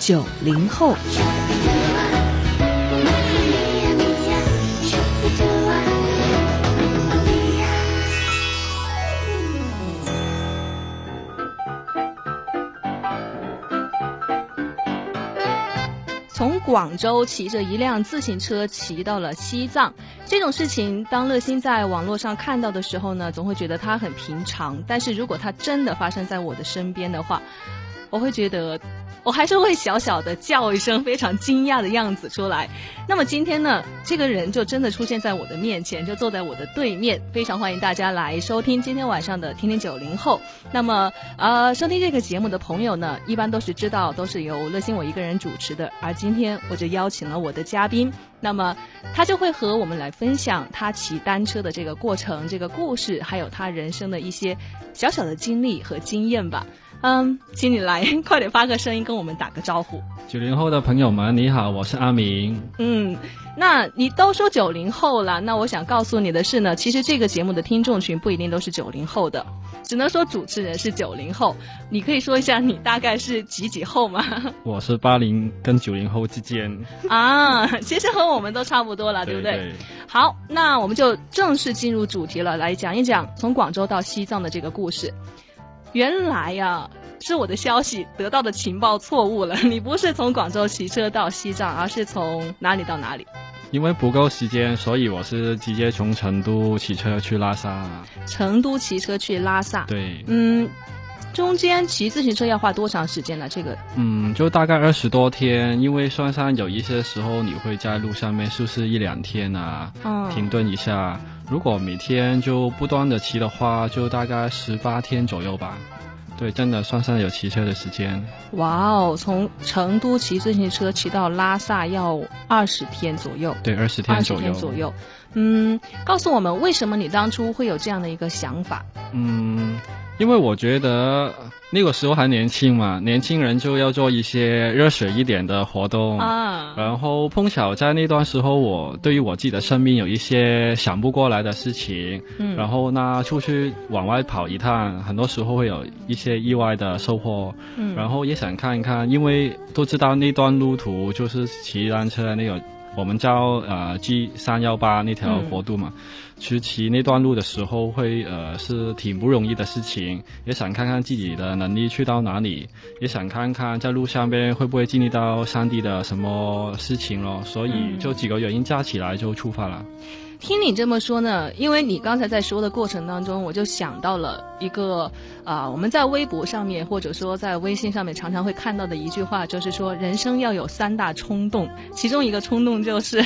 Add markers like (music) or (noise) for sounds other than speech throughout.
九零后。从广州骑着一辆自行车骑到了西藏，这种事情，当乐心在网络上看到的时候呢，总会觉得它很平常。但是如果它真的发生在我的身边的话，我会觉得。我还是会小小的叫一声，非常惊讶的样子出来。那么今天呢，这个人就真的出现在我的面前，就坐在我的对面。非常欢迎大家来收听今天晚上的《听听九零后》。那么，呃，收听这个节目的朋友呢，一般都是知道都是由乐心我一个人主持的。而今天我就邀请了我的嘉宾，那么他就会和我们来分享他骑单车的这个过程、这个故事，还有他人生的一些小小的经历和经验吧。嗯，请你来，(laughs) 快点发个声音跟我们打个招呼。九零后的朋友们，你好，我是阿明。嗯，那你都说九零后了，那我想告诉你的是呢，其实这个节目的听众群不一定都是九零后的，只能说主持人是九零后。你可以说一下你大概是几几后吗？(laughs) 我是八零跟九零后之间。(laughs) 啊，其实和我们都差不多了，对不对？好，那我们就正式进入主题了，来讲一讲从广州到西藏的这个故事。原来呀，是我的消息得到的情报错误了。(laughs) 你不是从广州骑车到西藏，而是从哪里到哪里？因为不够时间，所以我是直接从成都骑车去拉萨。成都骑车去拉萨？对。嗯，中间骑自行车要花多长时间呢？这个？嗯，就大概二十多天，因为算上有一些时候你会在路上面休息一两天啊？嗯。停顿一下。如果每天就不断的骑的话，就大概十八天左右吧。对，真的算上有骑车的时间。哇哦，从成都骑自行车骑到拉萨要二十天左右。对，二十天左右。二十天左右。嗯，告诉我们为什么你当初会有这样的一个想法？嗯。因为我觉得那个时候还年轻嘛，年轻人就要做一些热血一点的活动啊。然后碰巧在那段时候，我对于我自己的生命有一些想不过来的事情。嗯。然后呢，出去往外跑一趟，很多时候会有一些意外的收获。嗯。然后也想看一看，因为都知道那段路途就是骑单车那个，我们叫呃 G 三幺八那条国度嘛。去骑那段路的时候，会呃是挺不容易的事情，也想看看自己的能力去到哪里，也想看看在路上边会不会经历到上帝的什么事情咯，所以就几个原因加起来就出发了。听你这么说呢，因为你刚才在说的过程当中，我就想到了一个啊，我们在微博上面或者说在微信上面常常会看到的一句话，就是说人生要有三大冲动，其中一个冲动就是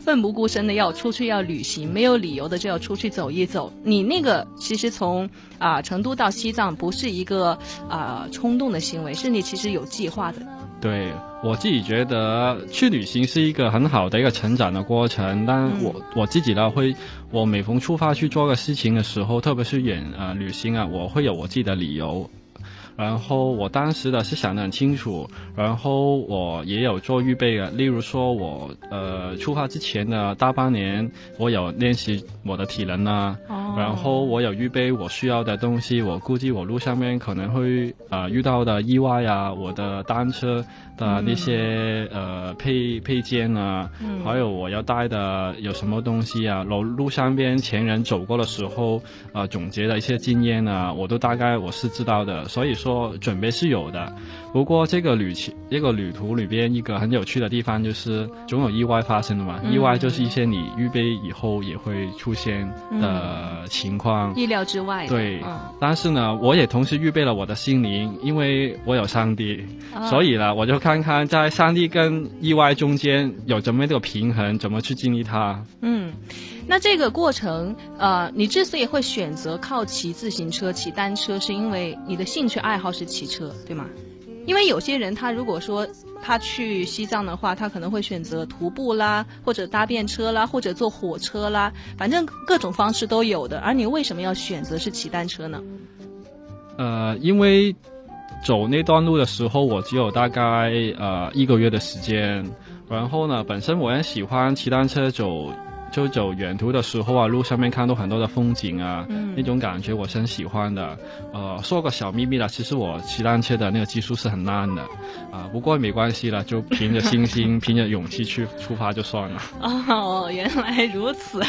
奋不顾身的要出去要旅行，没有理由的就要出去走一走。你那个其实从啊成都到西藏不是一个啊冲动的行为，是你其实有计划的。对我自己觉得去旅行是一个很好的一个成长的过程，但我我自己呢会，我每逢出发去做个事情的时候，特别是远呃旅行啊，我会有我自己的理由。然后我当时的是想得很清楚，然后我也有做预备的，例如说我呃出发之前的大半年，我有练习我的体能啊，哦然后我有预备我需要的东西，我估计我路上面可能会呃遇到的意外啊，我的单车的那些呃配配件啊，嗯还有我要带的有什么东西啊，路路上边前人走过的时候啊总结的一些经验啊，我都大概我是知道的，所以说。说准备是有的，不过这个旅行这个旅途里边一个很有趣的地方就是总有意外发生的嘛。意外就是一些你预备以后也会出现的情况，意料之外。对，但是呢，我也同时预备了我的心灵，因为我有上帝，所以呢，我就看看在上帝跟意外中间有怎么一个平衡，怎么去经历它。嗯。那这个过程，呃，你之所以会选择靠骑自行车、骑单车，是因为你的兴趣爱好是骑车，对吗？因为有些人他如果说他去西藏的话，他可能会选择徒步啦，或者搭便车啦，或者坐火车啦，反正各种方式都有的。而你为什么要选择是骑单车呢？呃，因为走那段路的时候，我只有大概呃一个月的时间，然后呢，本身我也喜欢骑单车走。就走远途的时候啊，路上面看到很多的风景啊，那种感觉我是很喜欢的。呃，说个小秘密了，其实我骑单车的那个技术是很烂的，啊，不过没关系了，就凭着信心、(laughs) 凭着勇气去出发就算了。哦，原来如此。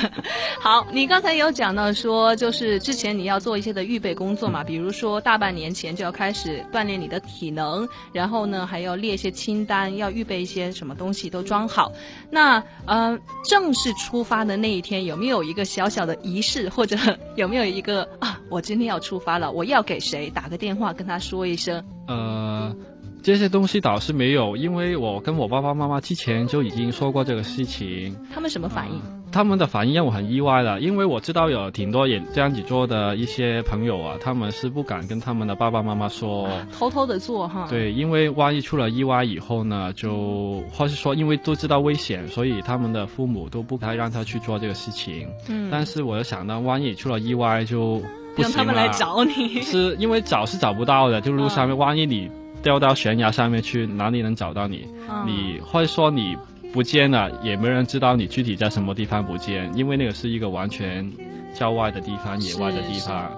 好，你刚才有讲到说，就是之前你要做一些的预备工作嘛，比如说大半年前就要开始锻炼你的体能，然后呢还要列一些清单，要预备一些什么东西都装好。那呃，正式出发的那一天，有没有一个小小的仪式，或者有没有一个啊，我今天要出发了，我要给谁打个电话跟他说一声？呃。这些东西倒是没有，因为我跟我爸爸妈妈之前就已经说过这个事情。他们什么反应？他们的反应让我很意外了，因为我知道有挺多也这样子做的一些朋友啊，他们是不敢跟他们的爸爸妈妈说，偷偷的做哈。对，因为万一出了意外以后呢，就或是说因为都知道危险，所以他们的父母都不该让他去做这个事情。嗯。但是我又想到，万一出了意外就不行。让他们来找你。是因为找是找不到的，就路上面，万一你。掉到悬崖上面去，哪里能找到你？你或者说你不见了，也没人知道你具体在什么地方不见，因为那个是一个完全郊外的地方、野外的地方。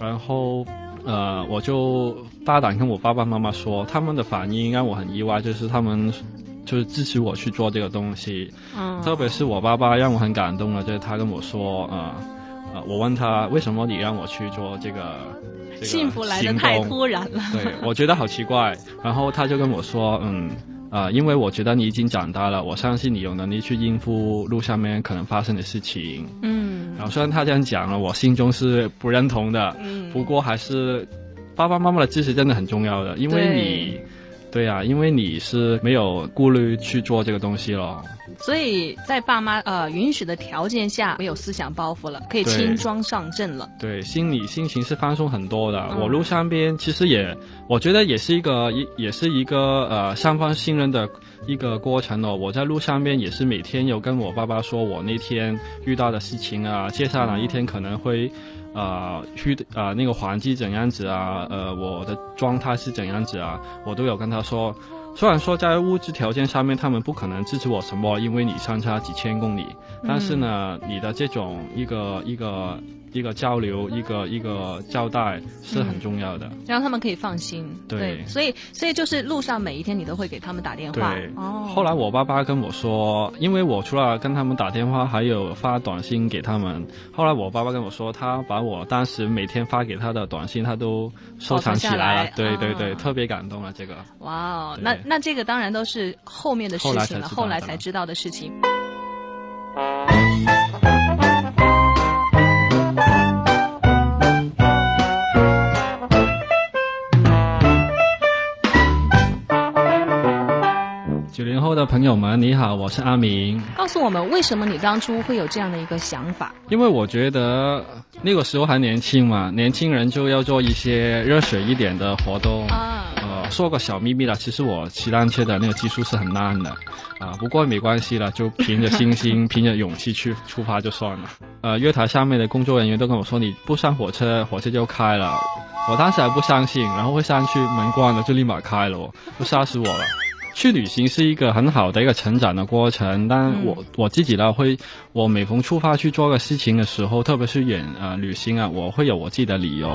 然后，呃，我就大胆跟我爸爸妈妈说，他们的反应让我很意外，就是他们就是支持我去做这个东西。嗯，特别是我爸爸让我很感动的，就是他跟我说，呃，呃，我问他为什么你让我去做这个。幸福来的太突然了，对我觉得好奇怪。然后他就跟我说，嗯，啊，因为我觉得你已经长大了，我相信你有能力去应付路上面可能发生的事情。嗯，然后虽然他这样讲了，我心中是不认同的。嗯，不过还是爸爸妈妈的支持真的很重要的，因为你，对呀，因为你是没有顾虑去做这个东西了。所以在爸妈呃允许的条件下，没有思想包袱了，可以轻装上阵了。对，心里心情是放松很多的。我路上边其实也，我觉得也是一个也也是一个呃双方信任的一个过程哦。我在路上边也是每天有跟我爸爸说我那天遇到的事情啊，接下来一天可能会，啊去啊那个环境怎样子啊，呃我的状态是怎样子啊，我都有跟他说。虽然说在物质条件上面他们不可能支持我什么，因为你相差几千公里，但是呢，你的这种一个一个。一个交流，一个一个交代是很重要的，让他们可以放心。对，所以所以就是路上每一天你都会给他们打电话。对，哦。后来我爸爸跟我说，因为我除了跟他们打电话，还有发短信给他们。后来我爸爸跟我说，他把我当时每天发给他的短信，他都收藏起来了。对对对，特别感动啊，这个。哇哦，那那这个当然都是后面的事情了，后来才知道的事情。九零后的朋友们，你好，我是阿明。告诉我们，为什么你当初会有这样的一个想法？因为我觉得那个时候还年轻嘛，年轻人就要做一些热血一点的活动。啊，呃，说个小秘密了，其实我骑单车的那个技术是很烂的，啊，不过没关系了，就凭着信心、(laughs) 凭着勇气去出发就算了。呃，月台上面的工作人员都跟我说，你不上火车，火车就开了。我当时还不相信，然后会上去，门关了就立马开了，都吓死我了。去旅行是一个很好的一个成长的过程，但我我自己呢会，我每逢出发去做个事情的时候，特别是远啊旅行啊，我会有我自己的理由。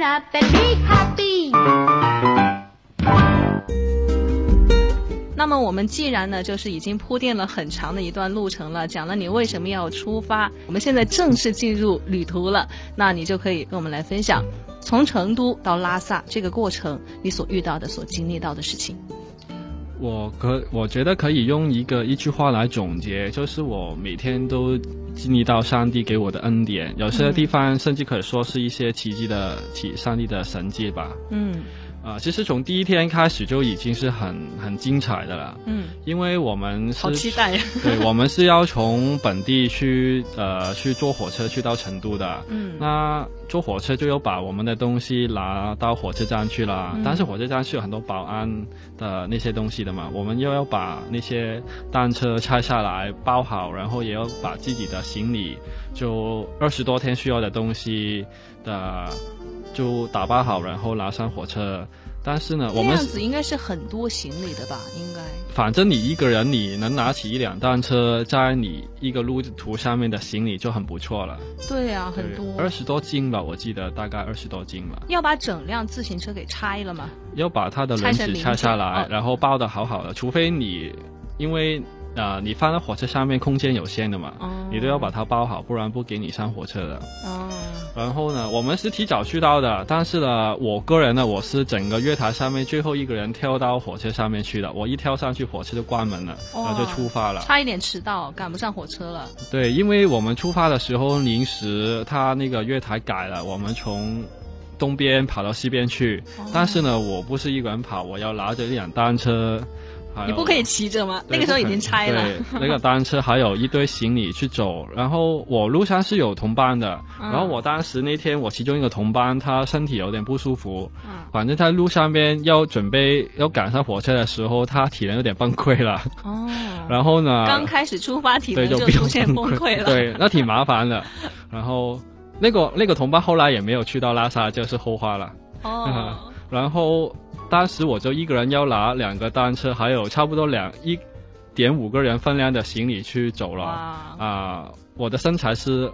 那么我们既然呢，就是已经铺垫了很长的一段路程了，讲了你为什么要出发，我们现在正式进入旅途了，那你就可以跟我们来分享，从成都到拉萨这个过程，你所遇到的、所经历到的事情。我可我觉得可以用一个一句话来总结，就是我每天都经历到上帝给我的恩典，有些地方甚至可以说是一些奇迹的奇上帝的神迹吧。嗯。啊、其实从第一天开始就已经是很很精彩的了。嗯，因为我们是好期待呀。(laughs) 对，我们是要从本地去呃去坐火车去到成都的。嗯，那坐火车就要把我们的东西拿到火车站去了，嗯但是火车站是有很多保安的那些东西的嘛，我们又要把那些单车拆下来包好，然后也要把自己的行李就二十多天需要的东西的就打包好，然后拿上火车。但是呢，我们这样子应该是很多行李的吧？应该。反正你一个人你能拿起一辆单车，在你一个路途上面的行李就很不错了。对啊，很多。二十多斤吧，我记得大概二十多斤吧。要把整辆自行车给拆了吗？要把它的轮子拆下来，哦然后包的好好的，除非你因为啊、呃你放在火车上面空间有限的嘛，哦你都要把它包好，不然不给你上火车的。哦，然后呢，我们是提早去到的，但是呢，我个人呢，我是整个月台上面最后一个人跳到火车上面去的。我一跳上去，火车就关门了，然后就出发了。差一点迟到，赶不上火车了。对，因为我们出发的时候临时他那个月台改了，我们从东边跑到西边去。哦但是呢，我不是一个人跑，我要拿着一辆单车，你不可以骑着吗？那个时候已经拆了。对，那个单车还有一堆行李去走。然后我路上是有同伴的，嗯然后我当时那天我其中一个同伴他身体有点不舒服，嗯反正他路上边要准备要赶上火车的时候，他体能有点崩溃了。哦。(laughs) 然后呢，刚开始出发，体，能就出现崩溃了。对，那挺麻烦的。然后那个那个同伴后来也没有去到拉萨，就是后话了。哦，(laughs) 然后当时我就一个人要拿两个单车，还有差不多两一点五个人分量的行李去走了。啊、哇，我的身材是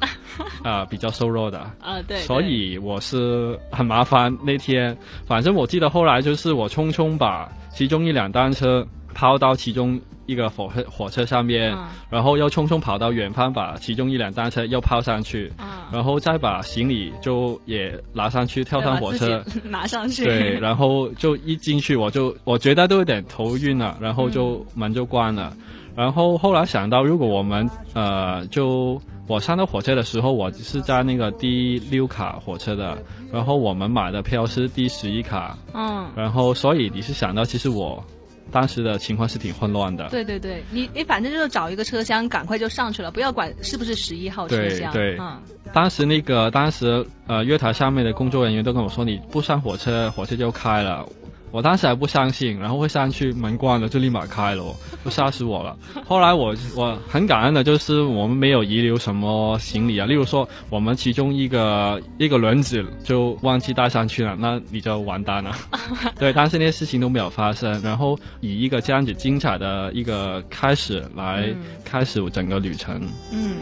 (laughs) 啊、比较瘦弱的。啊对，所以我是很麻烦那天，反正我记得后来就是我匆匆把其中一辆单车抛到其中一个火车火车上面，嗯。然后又匆匆跑到远方把其中一辆单车又抛上去，嗯。然后再把行李就也拿上去，跳上火车。拿上去。对，(laughs) 然后就一进去我就我觉得都有点头晕了，然后就嗯。门就关了。然后后来想到，如果我们呃就我上到火车的时候，我是在那个第六卡火车的，然后我们买的票是第十一卡，嗯，然后所以你是想到，其实我当时的情况是挺混乱的。对对对，你你反正就是找一个车厢，赶快就上去了，不要管是不是十一号车厢。对对嗯，当时那个当时呃月台上面的工作人员都跟我说，你不上火车，火车就开了。我当时还不相信，然后会上去门关了就立马开了，就吓死我了。(laughs) 后来我我很感恩的就是我们没有遗留什么行李啊，例如说我们其中一个一个轮子就忘记带上去了，那你就完蛋了。(laughs) 对，但是那些事情都没有发生，然后以一个这样子精彩的一个开始来嗯开始整个旅程。嗯，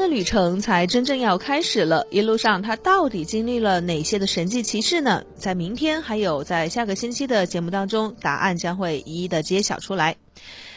的旅程才真正要开始了，一路上他到底经历了哪些的神迹奇事呢？在明天还有在下个星期的节目当中，答案将会一一的揭晓出来。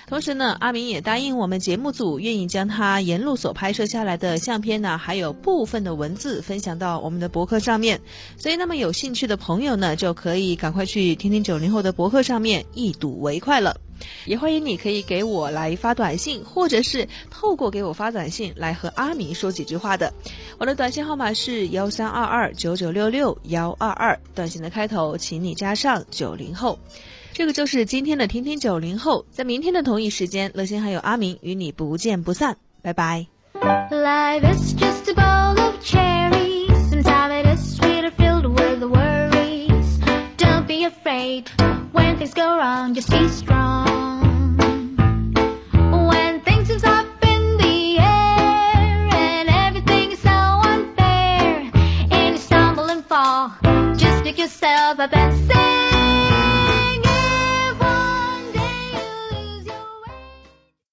同时呢，阿明也答应我们节目组，愿意将他沿路所拍摄下来的相片呢，还有部分的文字分享到我们的博客上面。所以，那么有兴趣的朋友呢，就可以赶快去听听九零后的博客上面一睹为快了。也欢迎你可以给我来发短信，或者是透过给我发短信来和阿明说几句话的。我的短信号码是幺三二二九九六六幺二二，短信的开头请你加上九零后。这个就是今天的听听九零后，在明天的同一时间，乐心还有阿明与你不见不散，拜拜。